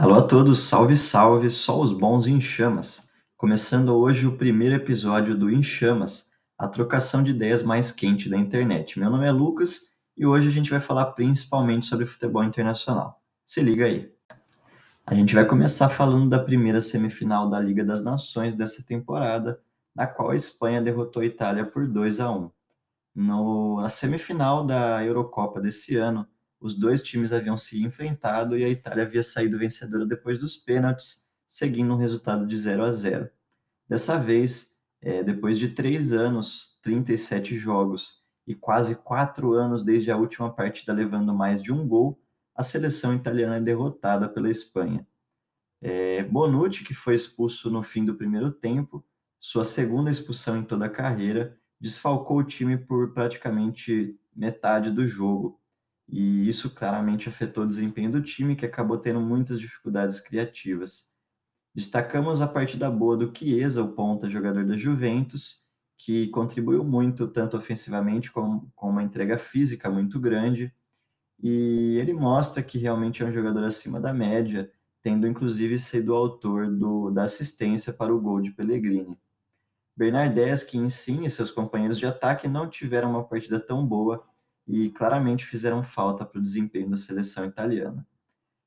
Alô a todos, salve, salve, só os bons em chamas. Começando hoje o primeiro episódio do Em Chamas, a trocação de ideias mais quente da internet. Meu nome é Lucas e hoje a gente vai falar principalmente sobre futebol internacional. Se liga aí. A gente vai começar falando da primeira semifinal da Liga das Nações dessa temporada, na qual a Espanha derrotou a Itália por 2 a 1. No, na semifinal da Eurocopa desse ano, os dois times haviam se enfrentado e a Itália havia saído vencedora depois dos pênaltis, seguindo um resultado de 0 a 0. Dessa vez, é, depois de três anos, 37 jogos e quase quatro anos desde a última partida levando mais de um gol, a seleção italiana é derrotada pela Espanha. É, Bonucci, que foi expulso no fim do primeiro tempo, sua segunda expulsão em toda a carreira, desfalcou o time por praticamente metade do jogo. E isso claramente afetou o desempenho do time, que acabou tendo muitas dificuldades criativas. Destacamos a partida boa do Chiesa, o ponta jogador da Juventus, que contribuiu muito, tanto ofensivamente como com uma entrega física muito grande. E ele mostra que realmente é um jogador acima da média, tendo inclusive sido o autor do, da assistência para o gol de Pellegrini. Bernardeschi em si e seus companheiros de ataque não tiveram uma partida tão boa e claramente fizeram falta para o desempenho da seleção italiana,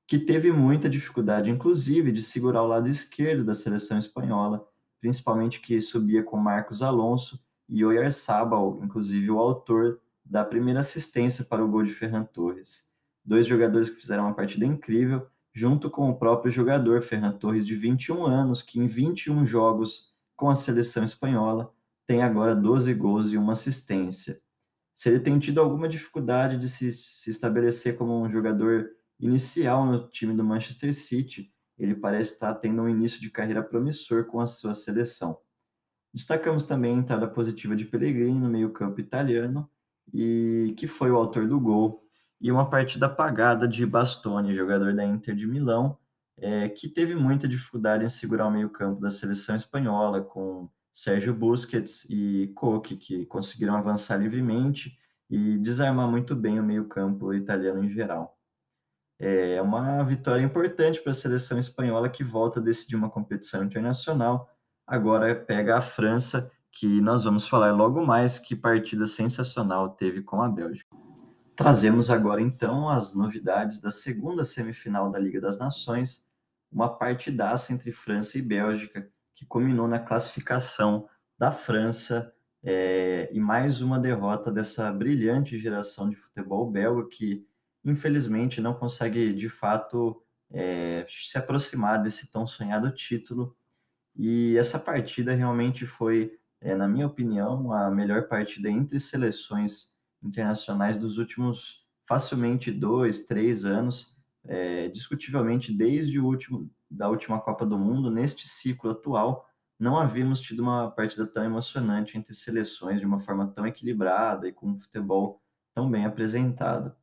que teve muita dificuldade, inclusive, de segurar o lado esquerdo da seleção espanhola, principalmente que subia com Marcos Alonso e Oyarzabal, inclusive o autor da primeira assistência para o gol de Ferran Torres. Dois jogadores que fizeram uma partida incrível, junto com o próprio jogador Ferran Torres, de 21 anos, que em 21 jogos com a seleção espanhola, tem agora 12 gols e uma assistência. Se ele tem tido alguma dificuldade de se, se estabelecer como um jogador inicial no time do Manchester City, ele parece estar tendo um início de carreira promissor com a sua seleção. Destacamos também a entrada positiva de Pellegrini no meio-campo italiano, e que foi o autor do gol, e uma partida apagada de Bastoni, jogador da Inter de Milão, é, que teve muita dificuldade em segurar o meio-campo da seleção espanhola, com Sérgio Busquets e Koke, que conseguiram avançar livremente e desarmar muito bem o meio-campo italiano em geral. É uma vitória importante para a seleção espanhola que volta a decidir uma competição internacional. Agora pega a França, que nós vamos falar logo mais que partida sensacional teve com a Bélgica. Trazemos agora então as novidades da segunda semifinal da Liga das Nações, uma partidaça entre França e Bélgica, que culminou na classificação da França é, e mais uma derrota dessa brilhante geração de futebol belga que, infelizmente, não consegue de fato é, se aproximar desse tão sonhado título. E essa partida realmente foi, é, na minha opinião, a melhor partida entre seleções internacionais dos últimos facilmente dois, três anos é, discutivelmente desde o último da última Copa do Mundo, neste ciclo atual, não havíamos tido uma partida tão emocionante entre seleções de uma forma tão equilibrada e com um futebol tão bem apresentado.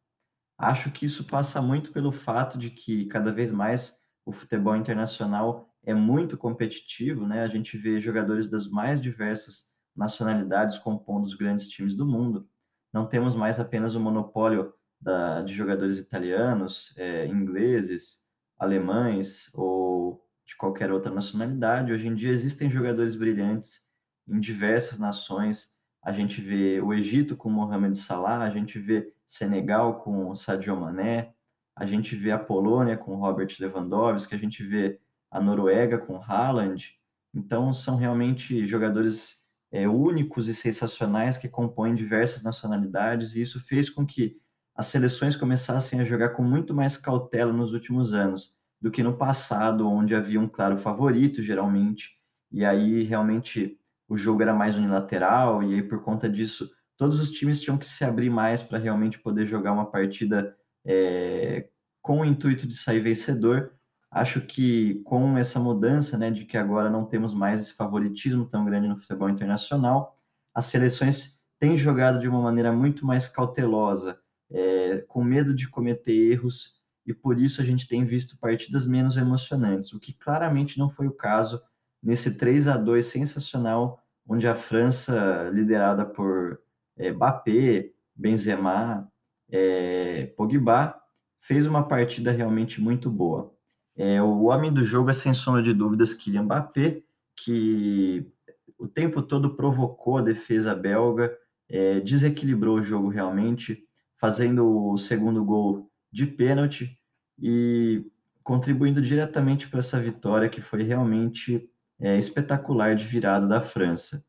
Acho que isso passa muito pelo fato de que cada vez mais o futebol internacional é muito competitivo, né? A gente vê jogadores das mais diversas nacionalidades compondo os grandes times do mundo. Não temos mais apenas o monopólio da, de jogadores italianos, é, ingleses, alemães ou de qualquer outra nacionalidade. Hoje em dia existem jogadores brilhantes em diversas nações. A gente vê o Egito com Mohamed Salah, a gente vê Senegal com Sadio Mané, a gente vê a Polônia com Robert Lewandowski, a gente vê a Noruega com Haaland. Então são realmente jogadores é, únicos e sensacionais que compõem diversas nacionalidades e isso fez com que as seleções começassem a jogar com muito mais cautela nos últimos anos do que no passado, onde havia um claro favorito, geralmente, e aí realmente o jogo era mais unilateral, e aí por conta disso, todos os times tinham que se abrir mais para realmente poder jogar uma partida é, com o intuito de sair vencedor. Acho que com essa mudança, né, de que agora não temos mais esse favoritismo tão grande no futebol internacional, as seleções têm jogado de uma maneira muito mais cautelosa, é, com medo de cometer erros, e por isso a gente tem visto partidas menos emocionantes, o que claramente não foi o caso nesse 3 a 2 sensacional, onde a França, liderada por é, Mbappé, Benzema, é, Pogba, fez uma partida realmente muito boa. É, o homem do jogo é, sem sombra de dúvidas, Kylian Mbappé, que o tempo todo provocou a defesa belga, é, desequilibrou o jogo realmente, fazendo o segundo gol de pênalti e contribuindo diretamente para essa vitória que foi realmente é, espetacular de virada da França.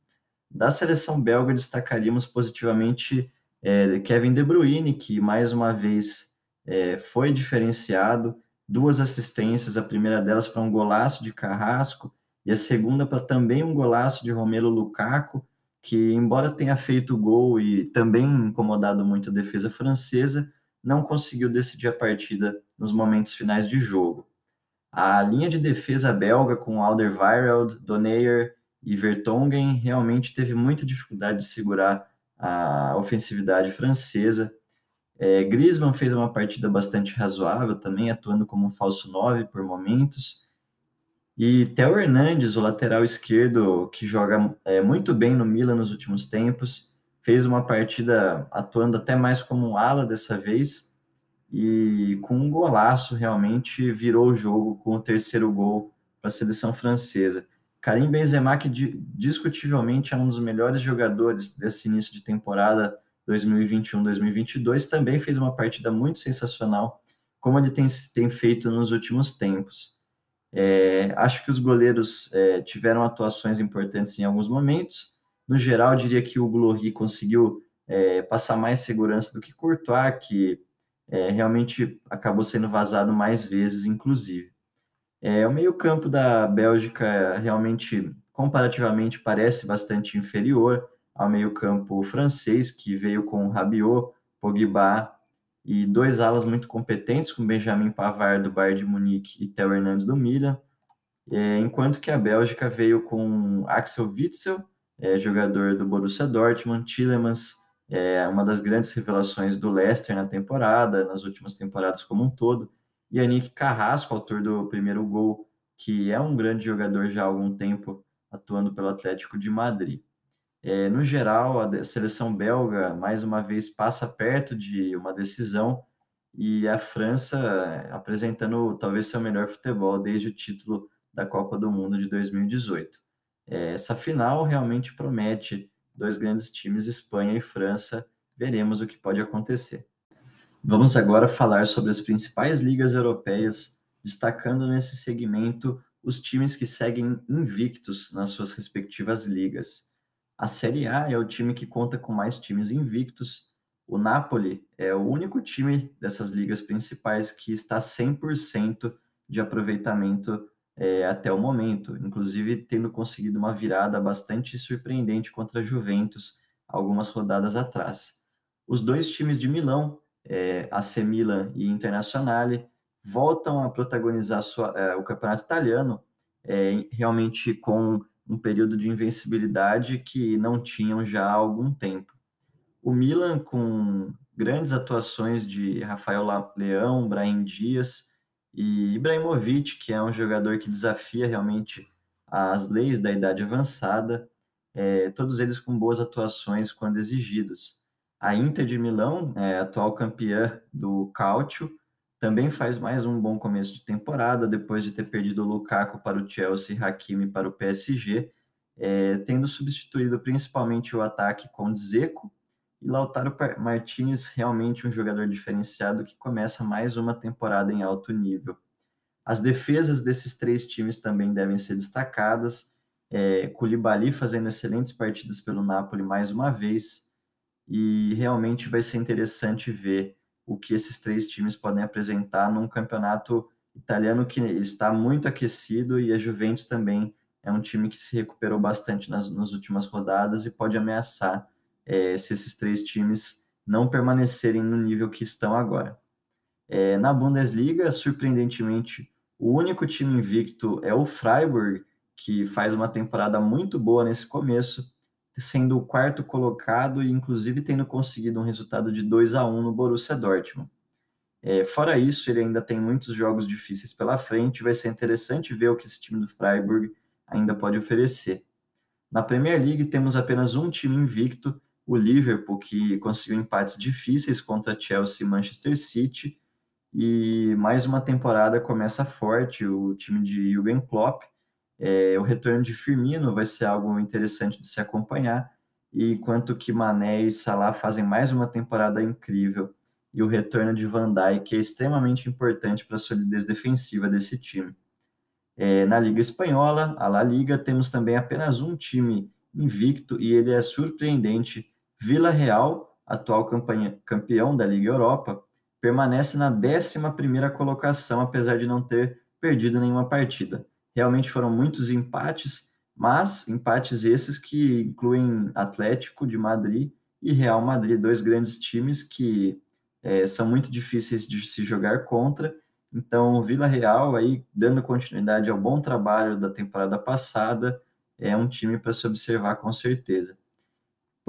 Da seleção belga, destacaríamos positivamente é, Kevin De Bruyne, que mais uma vez é, foi diferenciado, duas assistências, a primeira delas para um golaço de Carrasco e a segunda para também um golaço de Romelu Lukaku, que embora tenha feito gol e também incomodado muito a defesa francesa, não conseguiu decidir a partida nos momentos finais de jogo. A linha de defesa belga com Alderweireld, Doneyer e Vertonghen realmente teve muita dificuldade de segurar a ofensividade francesa. É, Griezmann fez uma partida bastante razoável também, atuando como um falso 9 por momentos. E Theo Hernandes, o lateral esquerdo, que joga é, muito bem no Milan nos últimos tempos, fez uma partida atuando até mais como um ala dessa vez, e com um golaço realmente virou o jogo com o terceiro gol para a seleção francesa. Karim Benzema, que discutivelmente é um dos melhores jogadores desse início de temporada 2021-2022, também fez uma partida muito sensacional, como ele tem, tem feito nos últimos tempos. É, acho que os goleiros é, tiveram atuações importantes em alguns momentos. No geral, diria que o Glory conseguiu é, passar mais segurança do que Courtois, que é, realmente acabou sendo vazado mais vezes, inclusive. É, o meio-campo da Bélgica realmente, comparativamente, parece bastante inferior ao meio-campo francês, que veio com Rabiot, Pogba e dois alas muito competentes, com Benjamin Pavard do Bayern de Munique e Theo Hernandes do Milan, é, enquanto que a Bélgica veio com Axel Witsel, é, jogador do Borussia Dortmund, Tillemans, é, uma das grandes revelações do Leicester na temporada, nas últimas temporadas como um todo, Yannick Carrasco, autor do primeiro gol, que é um grande jogador já há algum tempo atuando pelo Atlético de Madrid. É, no geral, a seleção belga, mais uma vez, passa perto de uma decisão e a França apresentando talvez seu melhor futebol desde o título da Copa do Mundo de 2018. É, essa final realmente promete dois grandes times, Espanha e França. Veremos o que pode acontecer. Vamos agora falar sobre as principais ligas europeias, destacando nesse segmento os times que seguem invictos nas suas respectivas ligas. A Série A é o time que conta com mais times invictos. O Napoli é o único time dessas ligas principais que está 100% de aproveitamento é, até o momento, inclusive tendo conseguido uma virada bastante surpreendente contra a Juventus algumas rodadas atrás. Os dois times de Milão é, AC Milan e Internazionale voltam a protagonizar sua, é, o campeonato italiano é, realmente com um período de invencibilidade que não tinham já há algum tempo. O Milan, com grandes atuações de Rafael Leão, Brahim Dias e Ibrahimovic, que é um jogador que desafia realmente as leis da idade avançada, é, todos eles com boas atuações quando exigidos. A Inter de Milão, é, atual campeã do Calcio, também faz mais um bom começo de temporada, depois de ter perdido o Lukaku para o Chelsea e Hakimi para o PSG, é, tendo substituído principalmente o ataque com Dzeko e Lautaro Martinez, realmente um jogador diferenciado que começa mais uma temporada em alto nível. As defesas desses três times também devem ser destacadas. É, Koulibaly fazendo excelentes partidas pelo Napoli mais uma vez, e realmente vai ser interessante ver o que esses três times podem apresentar num campeonato italiano que está muito aquecido e a Juventus também é um time que se recuperou bastante nas, nas últimas rodadas e pode ameaçar é, se esses três times não permanecerem no nível que estão agora. É, na Bundesliga, surpreendentemente, o único time invicto é o Freiburg, que faz uma temporada muito boa nesse começo, sendo o quarto colocado e inclusive tendo conseguido um resultado de 2 a 1 no Borussia Dortmund. É, fora isso, ele ainda tem muitos jogos difíceis pela frente, vai ser interessante ver o que esse time do Freiburg ainda pode oferecer. Na Premier League temos apenas um time invicto, o Liverpool, que conseguiu empates difíceis contra Chelsea e Manchester City, e mais uma temporada começa forte, o time de Jürgen Klopp. É, o retorno de Firmino vai ser algo interessante de se acompanhar, e enquanto que Mané e Salah fazem mais uma temporada incrível, e o retorno de Van Dijk é extremamente importante para a solidez defensiva desse time. É, na Liga Espanhola, a La Liga, temos também apenas um time invicto e ele é surpreendente. Vila Real, atual campanha, campeão da Liga Europa, permanece na 11 colocação, apesar de não ter perdido nenhuma partida. Realmente foram muitos empates, mas empates esses que incluem Atlético de Madrid e Real Madrid, dois grandes times que é, são muito difíceis de se jogar contra. Então, Vila Real, aí, dando continuidade ao bom trabalho da temporada passada, é um time para se observar com certeza.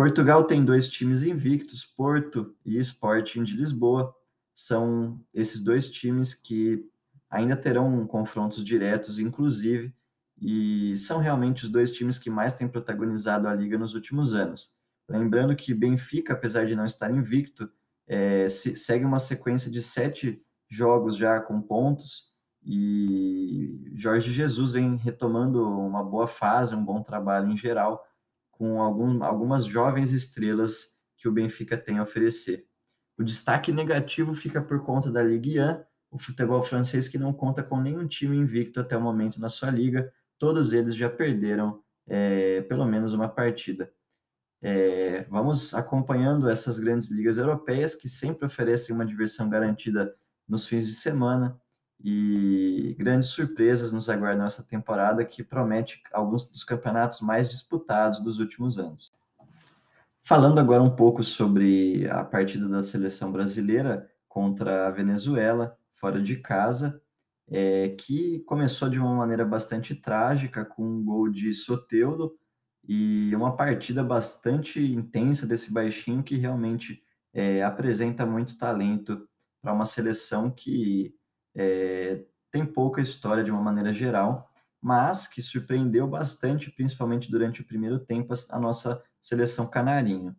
Portugal tem dois times invictos, Porto e Sporting de Lisboa. São esses dois times que ainda terão confrontos diretos, inclusive, e são realmente os dois times que mais têm protagonizado a liga nos últimos anos. Lembrando que Benfica, apesar de não estar invicto, é, se, segue uma sequência de sete jogos já com pontos e Jorge Jesus vem retomando uma boa fase, um bom trabalho em geral, com algum, algumas jovens estrelas que o Benfica tem a oferecer. O destaque negativo fica por conta da Ligue 1, o futebol francês que não conta com nenhum time invicto até o momento na sua liga, todos eles já perderam é, pelo menos uma partida. É, vamos acompanhando essas grandes ligas europeias que sempre oferecem uma diversão garantida nos fins de semana e grandes surpresas nos aguardam essa temporada que promete alguns dos campeonatos mais disputados dos últimos anos. Falando agora um pouco sobre a partida da seleção brasileira contra a Venezuela, fora de casa, é, que começou de uma maneira bastante trágica com um gol de Soteudo, e uma partida bastante intensa desse baixinho que realmente é, apresenta muito talento para uma seleção que é, tem pouca história de uma maneira geral, mas que surpreendeu bastante, principalmente durante o primeiro tempo, a nossa seleção canarinho.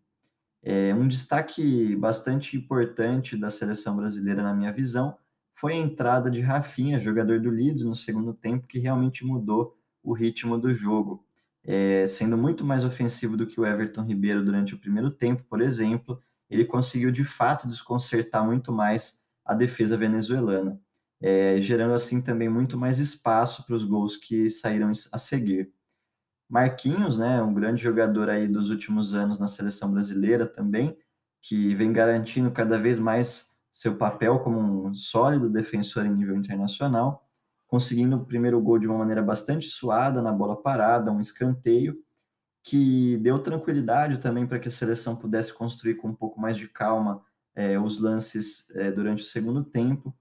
É, um destaque bastante importante da seleção brasileira, na minha visão, foi a entrada de Rafinha, jogador do Leeds, no segundo tempo, que realmente mudou o ritmo do jogo é, sendo muito mais ofensivo do que o Everton Ribeiro durante o primeiro tempo, por exemplo, ele conseguiu de fato desconcertar muito mais a defesa venezuelana, é, gerando assim também muito mais espaço para os gols que saíram a seguir. Marquinhos, né, um grande jogador aí dos últimos anos na seleção brasileira também, que vem garantindo cada vez mais seu papel como um sólido defensor em nível internacional conseguindo o primeiro gol de uma maneira bastante suada na bola parada, um escanteio, que deu tranquilidade também para que a seleção pudesse construir com um pouco mais de calma é, os lances é, durante o segundo tempo.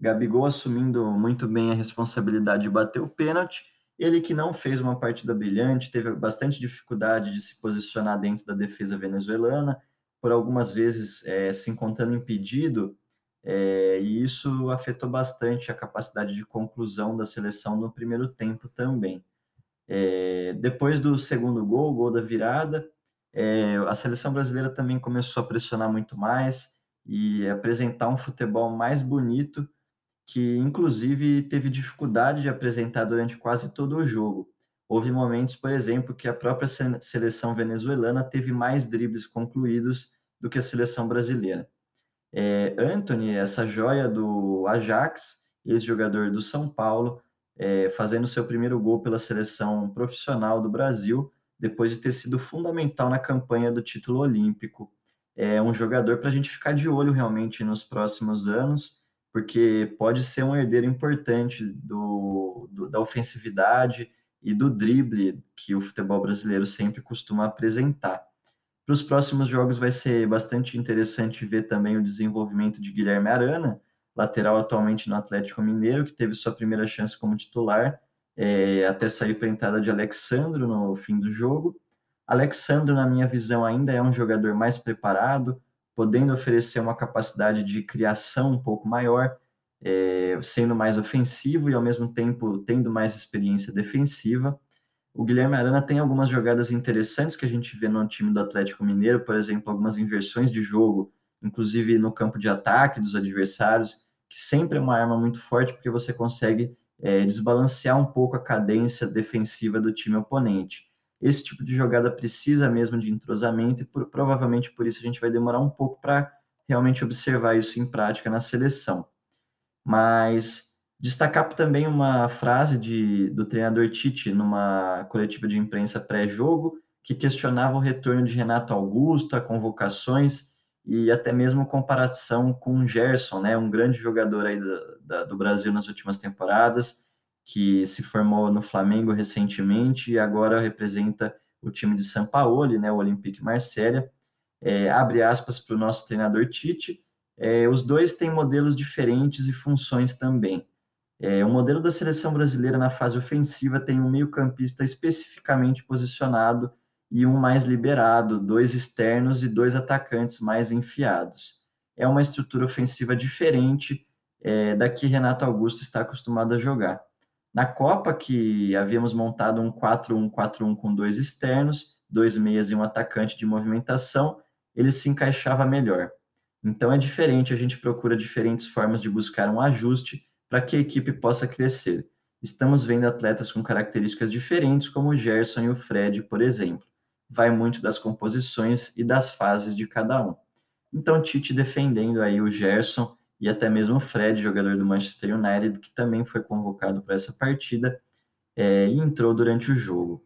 Gabigol assumindo muito bem a responsabilidade de bater o pênalti, ele que não fez uma partida brilhante, teve bastante dificuldade de se posicionar dentro da defesa venezuelana, por algumas vezes é, se encontrando impedido é, e isso afetou bastante a capacidade de conclusão da seleção no primeiro tempo também. É, depois do segundo gol, gol da virada, é, a seleção brasileira também começou a pressionar muito mais e apresentar um futebol mais bonito, que inclusive teve dificuldade de apresentar durante quase todo o jogo. Houve momentos, por exemplo, que a própria seleção venezuelana teve mais dribles concluídos do que a seleção brasileira. É, Anthony, essa joia do Ajax, ex-jogador do São Paulo, é, fazendo seu primeiro gol pela seleção profissional do Brasil, depois de ter sido fundamental na campanha do título olímpico. É um jogador para a gente ficar de olho realmente nos próximos anos, porque pode ser um herdeiro importante do, do da ofensividade e do drible que o futebol brasileiro sempre costuma apresentar. Para os próximos jogos vai ser bastante interessante ver também o desenvolvimento de Guilherme Arana, lateral atualmente no Atlético Mineiro, que teve sua primeira chance como titular, é, até sair para a entrada de Alexandro no fim do jogo. Alexandro, na minha visão, ainda é um jogador mais preparado, podendo oferecer uma capacidade de criação um pouco maior, é, sendo mais ofensivo e ao mesmo tempo tendo mais experiência defensiva. O Guilherme Arana tem algumas jogadas interessantes que a gente vê no time do Atlético Mineiro, por exemplo, algumas inversões de jogo, inclusive no campo de ataque dos adversários, que sempre é uma arma muito forte, porque você consegue é, desbalancear um pouco a cadência defensiva do time oponente. Esse tipo de jogada precisa mesmo de entrosamento e por, provavelmente por isso a gente vai demorar um pouco para realmente observar isso em prática na seleção. Mas destacar também uma frase de, do treinador Tite numa coletiva de imprensa pré-jogo, que questionava o retorno de Renato Augusto, a convocações e até mesmo comparação com o Gerson, né, um grande jogador aí do, da, do Brasil nas últimas temporadas, que se formou no Flamengo recentemente e agora representa o time de São Paulo, né, o Olympique Marselha. É, abre aspas para o nosso treinador Tite. É, os dois têm modelos diferentes e funções também. É, o modelo da seleção brasileira na fase ofensiva tem um meio-campista especificamente posicionado e um mais liberado, dois externos e dois atacantes mais enfiados. É uma estrutura ofensiva diferente é, da que Renato Augusto está acostumado a jogar. Na Copa, que havíamos montado um 4-1-4-1 com dois externos, dois meias e um atacante de movimentação, ele se encaixava melhor. Então é diferente, a gente procura diferentes formas de buscar um ajuste para que a equipe possa crescer. Estamos vendo atletas com características diferentes, como o Gerson e o Fred, por exemplo vai muito das composições e das fases de cada um. Então, Tite defendendo aí o Gerson e até mesmo o Fred, jogador do Manchester United, que também foi convocado para essa partida é, e entrou durante o jogo.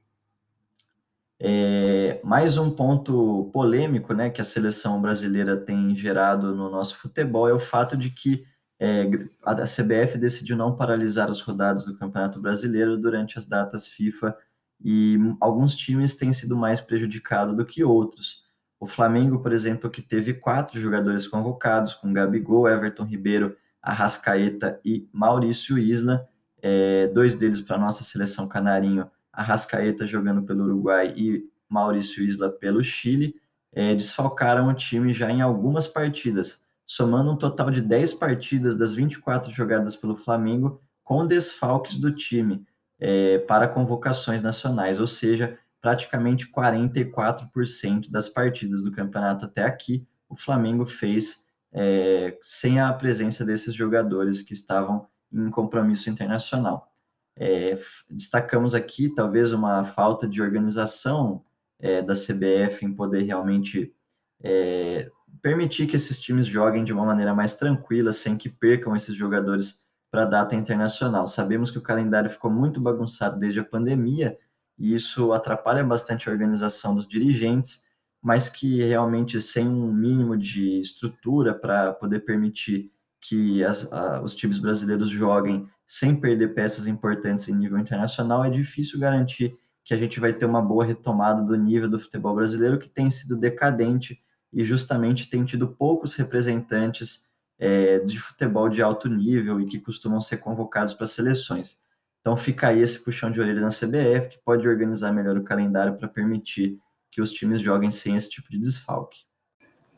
É, mais um ponto polêmico né, que a seleção brasileira tem gerado no nosso futebol é o fato de que é, a CBF decidiu não paralisar as rodadas do Campeonato Brasileiro durante as datas FIFA e alguns times têm sido mais prejudicados do que outros. O Flamengo, por exemplo, que teve quatro jogadores convocados, com Gabigol, Everton Ribeiro, Arrascaeta e Maurício Isla, é, dois deles para a nossa seleção canarinho, Arrascaeta jogando pelo Uruguai e Maurício Isla pelo Chile, é, desfalcaram o time já em algumas partidas, somando um total de 10 partidas das 24 jogadas pelo Flamengo com desfalques do time é, para convocações nacionais, ou seja, praticamente 44% das partidas do campeonato até aqui o Flamengo fez é, sem a presença desses jogadores que estavam em compromisso internacional. É, destacamos aqui talvez uma falta de organização é, da CBF em poder realmente é, permitir que esses times joguem de uma maneira mais tranquila, sem que percam esses jogadores para a data internacional. Sabemos que o calendário ficou muito bagunçado desde a pandemia e isso atrapalha bastante a organização dos dirigentes, mas que realmente sem um mínimo de estrutura para poder permitir que as, a, os times brasileiros joguem sem perder peças importantes em nível internacional, é difícil garantir que a gente vai ter uma boa retomada do nível do futebol brasileiro, que tem sido decadente e justamente tem tido poucos representantes é, de futebol de alto nível e que costumam ser convocados para seleções. Então fica aí esse puxão de orelha na CBF, que pode organizar melhor o calendário para permitir que os times joguem sem esse tipo de desfalque.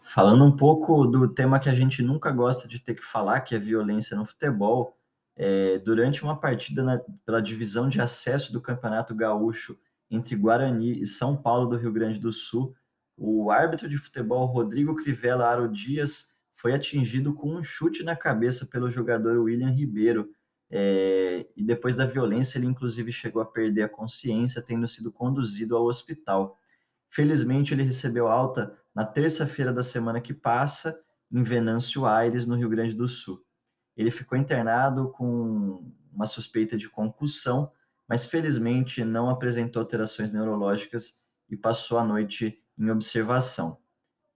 Falando um pouco do tema que a gente nunca gosta de ter que falar, que é violência no futebol, é, durante uma partida na, pela divisão de acesso do Campeonato Gaúcho entre Guarani e São Paulo do Rio Grande do Sul, o árbitro de futebol Rodrigo Crivella Aro Dias foi atingido com um chute na cabeça pelo jogador William Ribeiro. É, e depois da violência, ele inclusive chegou a perder a consciência, tendo sido conduzido ao hospital. Felizmente, ele recebeu alta na terça-feira da semana que passa, em Venâncio Aires, no Rio Grande do Sul. Ele ficou internado com uma suspeita de concussão, mas felizmente não apresentou alterações neurológicas e passou a noite em observação.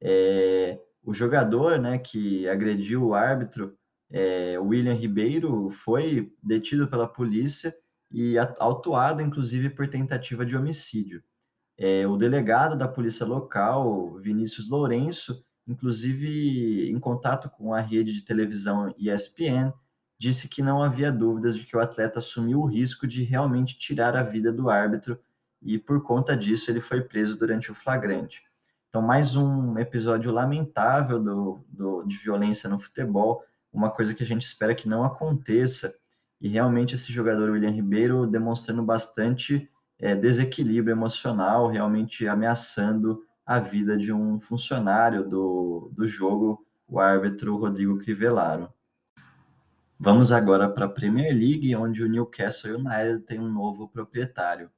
É, o jogador né, que agrediu o árbitro, é, William Ribeiro, foi detido pela polícia e autuado, inclusive, por tentativa de homicídio. É, o delegado da polícia local, Vinícius Lourenço, inclusive em contato com a rede de televisão ESPN, disse que não havia dúvidas de que o atleta assumiu o risco de realmente tirar a vida do árbitro e, por conta disso, ele foi preso durante o flagrante. Então, mais um episódio lamentável do, do, de violência no futebol, uma coisa que a gente espera que não aconteça. E realmente esse jogador, William Ribeiro, demonstrando bastante é, desequilíbrio emocional, realmente ameaçando a vida de um funcionário do, do jogo, o árbitro Rodrigo Crivellaro. Vamos agora para a Premier League, onde o Newcastle United tem um novo proprietário.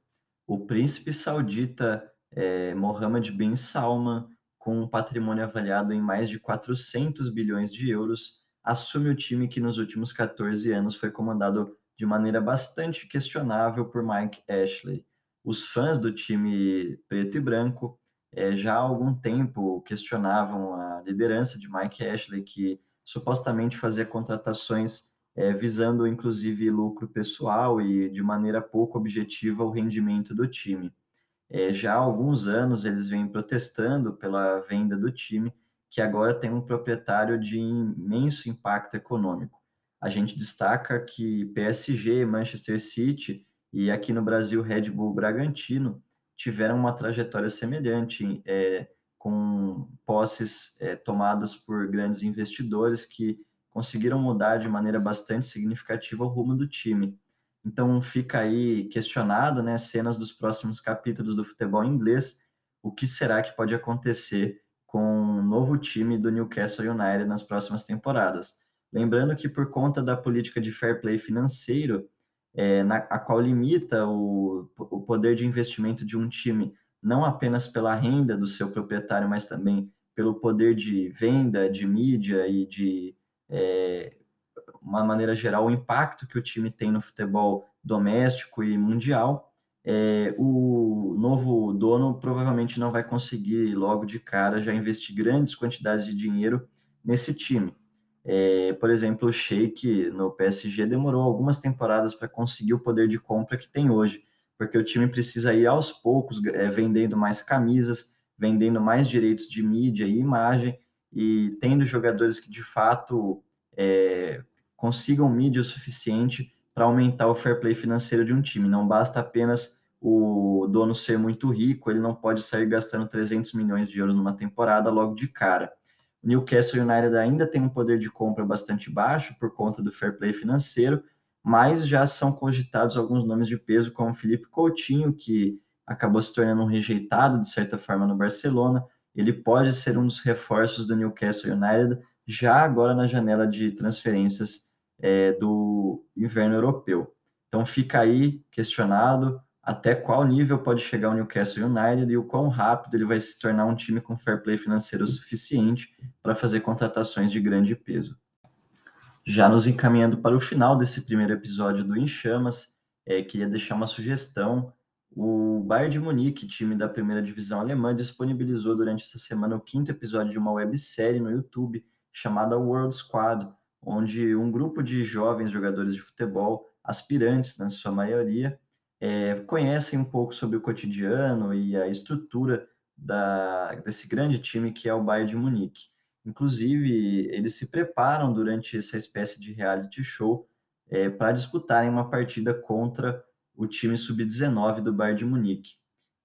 O príncipe saudita é, Mohammed bin Salman, com um patrimônio avaliado em mais de 400 bilhões de euros, assume o time que nos últimos 14 anos foi comandado de maneira bastante questionável por Mike Ashley. Os fãs do time preto e branco é, já há algum tempo questionavam a liderança de Mike Ashley, que supostamente fazia contratações é, visando inclusive lucro pessoal e de maneira pouco objetiva o rendimento do time. É, já há alguns anos eles vêm protestando pela venda do time, que agora tem um proprietário de imenso impacto econômico. A gente destaca que PSG, Manchester City e aqui no Brasil Red Bull Bragantino tiveram uma trajetória semelhante, é, com posses é, tomadas por grandes investidores que conseguiram mudar de maneira bastante significativa o rumo do time. Então fica aí questionado, né, cenas dos próximos capítulos do futebol inglês, o que será que pode acontecer com novo time do Newcastle United nas próximas temporadas. Lembrando que por conta da política de fair play financeiro, é, na, a qual limita o, o poder de investimento de um time não apenas pela renda do seu proprietário, mas também pelo poder de venda, de mídia e de é, uma maneira geral o impacto que o time tem no futebol doméstico e mundial. É, o novo dono provavelmente não vai conseguir logo de cara já investir grandes quantidades de dinheiro nesse time. É, por exemplo, o Sheik no PSG demorou algumas temporadas para conseguir o poder de compra que tem hoje, porque o time precisa ir aos poucos é, vendendo mais camisas, vendendo mais direitos de mídia e imagem, e tendo jogadores que de fato é, consigam mídia o suficiente para aumentar o fair play financeiro de um time. Não basta apenas o dono ser muito rico, ele não pode sair gastando 300 milhões de euros numa temporada logo de cara. O Newcastle United ainda tem um poder de compra bastante baixo por conta do fair play financeiro, mas já são cogitados alguns nomes de peso, como Felipe Coutinho, que acabou se tornando um rejeitado de certa forma no Barcelona. Ele pode ser um dos reforços do Newcastle United já agora na janela de transferências é, do inverno europeu. Então fica aí questionado até qual nível pode chegar o Newcastle United e o quão rápido ele vai se tornar um time com fair play financeiro suficiente para fazer contratações de grande peso. Já nos encaminhando para o final desse primeiro episódio do Em Chamas, é, queria deixar uma sugestão. O Bayern de Munique, time da primeira divisão alemã, disponibilizou durante essa semana o quinto episódio de uma websérie no YouTube chamada World Squad, onde um grupo de jovens jogadores de futebol, aspirantes na sua maioria, é, conhecem um pouco sobre o cotidiano e a estrutura da, desse grande time que é o Bayern de Munique. Inclusive, eles se preparam durante essa espécie de reality show é, para disputarem uma partida contra o time sub-19 do Bayern de Munique.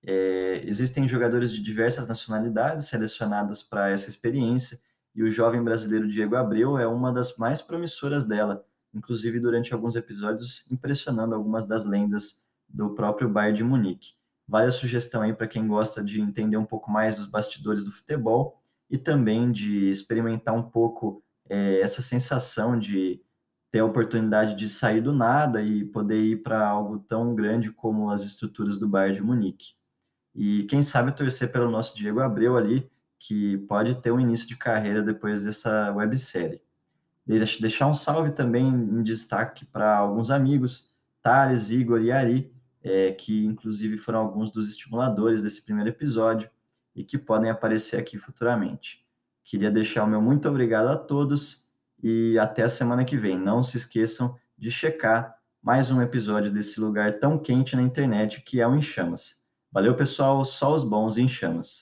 É, existem jogadores de diversas nacionalidades selecionados para essa experiência e o jovem brasileiro Diego Abreu é uma das mais promissoras dela, inclusive durante alguns episódios impressionando algumas das lendas do próprio Bayern de Munique. Vale a sugestão aí para quem gosta de entender um pouco mais dos bastidores do futebol e também de experimentar um pouco é, essa sensação de ter a oportunidade de sair do nada e poder ir para algo tão grande como as estruturas do Bayern de Munique. E quem sabe torcer pelo nosso Diego Abreu ali, que pode ter um início de carreira depois dessa websérie. Deixar um salve também em destaque para alguns amigos, Thales, Igor e Ari, é, que inclusive foram alguns dos estimuladores desse primeiro episódio e que podem aparecer aqui futuramente. Queria deixar o meu muito obrigado a todos e até a semana que vem. Não se esqueçam de checar mais um episódio desse lugar tão quente na internet que é o Em Chamas. Valeu, pessoal. Só os bons em chamas.